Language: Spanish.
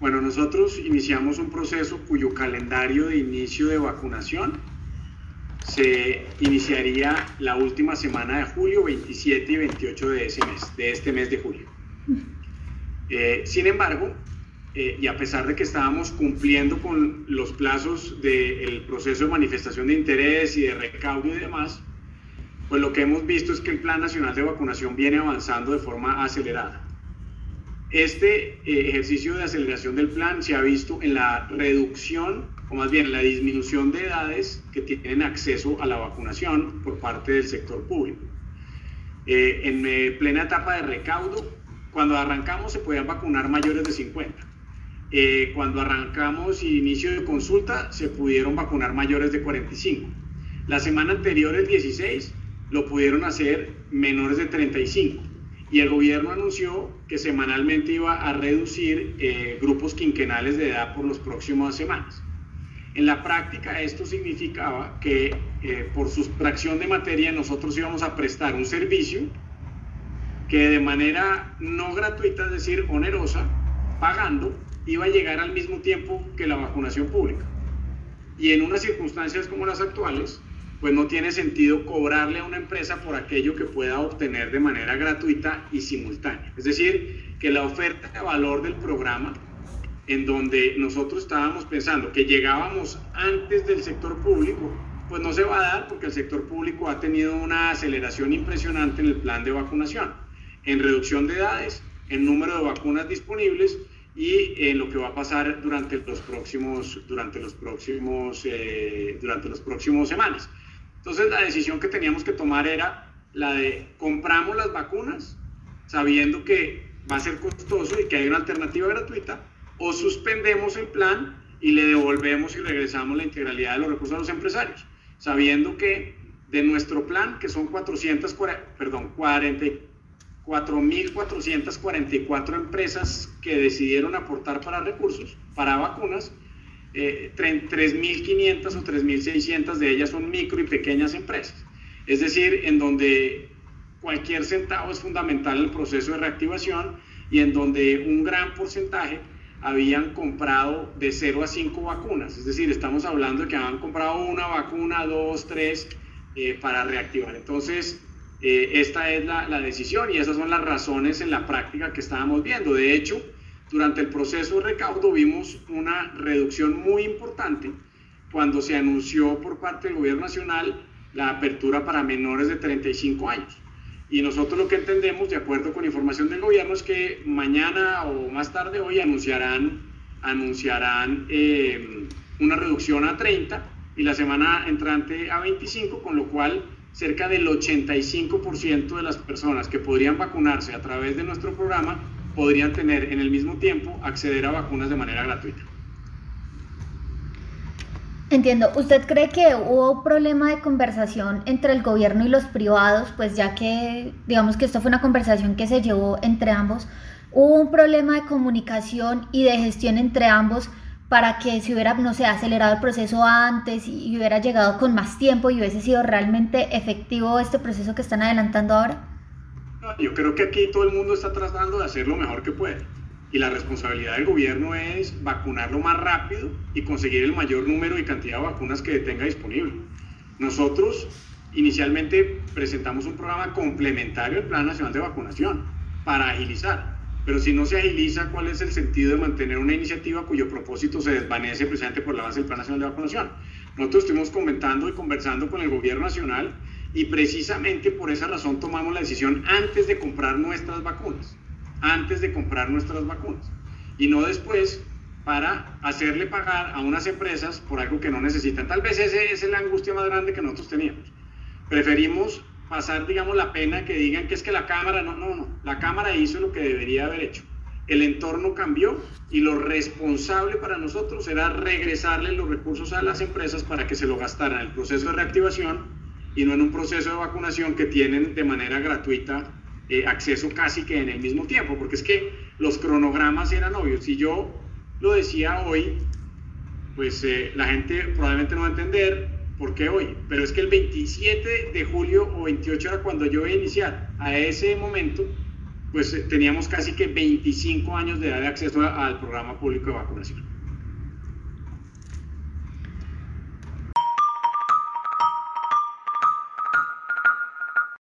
Bueno, nosotros iniciamos un proceso cuyo calendario de inicio de vacunación se iniciaría la última semana de julio, 27 y 28 de ese mes, de este mes de julio. Eh, sin embargo, eh, y a pesar de que estábamos cumpliendo con los plazos del proceso de manifestación de interés y de recaudo y demás, pues lo que hemos visto es que el Plan Nacional de Vacunación viene avanzando de forma acelerada. Este eh, ejercicio de aceleración del plan se ha visto en la reducción, o más bien en la disminución de edades que tienen acceso a la vacunación por parte del sector público. Eh, en plena etapa de recaudo, cuando arrancamos se podían vacunar mayores de 50. Eh, cuando arrancamos inicio de consulta se pudieron vacunar mayores de 45. La semana anterior, el 16, lo pudieron hacer menores de 35. Y el gobierno anunció que semanalmente iba a reducir eh, grupos quinquenales de edad por las próximas semanas. En la práctica esto significaba que eh, por sustracción de materia nosotros íbamos a prestar un servicio que de manera no gratuita, es decir, onerosa, pagando, iba a llegar al mismo tiempo que la vacunación pública. Y en unas circunstancias como las actuales, pues no tiene sentido cobrarle a una empresa por aquello que pueda obtener de manera gratuita y simultánea. Es decir, que la oferta de valor del programa, en donde nosotros estábamos pensando que llegábamos antes del sector público, pues no se va a dar porque el sector público ha tenido una aceleración impresionante en el plan de vacunación, en reducción de edades, en número de vacunas disponibles y en lo que va a pasar durante los próximos, durante los próximos, eh, durante los próximos semanas. Entonces la decisión que teníamos que tomar era la de compramos las vacunas sabiendo que va a ser costoso y que hay una alternativa gratuita o suspendemos el plan y le devolvemos y regresamos la integralidad de los recursos a los empresarios, sabiendo que de nuestro plan, que son 440, perdón, 40, 4.444 empresas que decidieron aportar para recursos, para vacunas, eh, 3.500 o 3.600 de ellas son micro y pequeñas empresas. Es decir, en donde cualquier centavo es fundamental en el proceso de reactivación y en donde un gran porcentaje habían comprado de 0 a 5 vacunas. Es decir, estamos hablando de que habían comprado una vacuna, dos, tres, eh, para reactivar. Entonces, eh, esta es la, decisión y esas son las razones en la práctica que estábamos viendo. De hecho, durante el proceso de recaudo vimos una reducción muy importante cuando se anunció por parte del gobierno nacional la apertura para menores de 35 años. Y nosotros lo que entendemos, de acuerdo con información del gobierno, es que mañana o más tarde hoy anunciarán, anunciarán eh, una reducción a 30 y la semana entrante a 25, con lo cual cerca del 85% de las personas que podrían vacunarse a través de nuestro programa podrían tener en el mismo tiempo acceder a vacunas de manera gratuita. Entiendo. ¿Usted cree que hubo un problema de conversación entre el gobierno y los privados? Pues ya que, digamos que esto fue una conversación que se llevó entre ambos, ¿hubo un problema de comunicación y de gestión entre ambos para que se hubiera, no sé, acelerado el proceso antes y hubiera llegado con más tiempo y hubiese sido realmente efectivo este proceso que están adelantando ahora? Yo creo que aquí todo el mundo está tratando de hacer lo mejor que puede. Y la responsabilidad del gobierno es vacunar lo más rápido y conseguir el mayor número y cantidad de vacunas que tenga disponible. Nosotros inicialmente presentamos un programa complementario al Plan Nacional de Vacunación para agilizar pero si no se agiliza, ¿cuál es el sentido de mantener una iniciativa cuyo propósito se desvanece precisamente por la base del Plan Nacional de Vacunación? Nosotros estuvimos comentando y conversando con el Gobierno Nacional y precisamente por esa razón tomamos la decisión antes de comprar nuestras vacunas, antes de comprar nuestras vacunas, y no después para hacerle pagar a unas empresas por algo que no necesitan. Tal vez esa es la angustia más grande que nosotros teníamos. Preferimos pasar, digamos, la pena que digan que es que la Cámara, no, no, no, la Cámara hizo lo que debería haber hecho. El entorno cambió y lo responsable para nosotros era regresarle los recursos a las empresas para que se lo gastaran el proceso de reactivación y no en un proceso de vacunación que tienen de manera gratuita eh, acceso casi que en el mismo tiempo, porque es que los cronogramas eran obvios. Si yo lo decía hoy, pues eh, la gente probablemente no va a entender, ¿Por qué hoy? Pero es que el 27 de julio o 28 era cuando yo iba a iniciar. A ese momento pues teníamos casi que 25 años de edad de acceso al programa público de vacunación.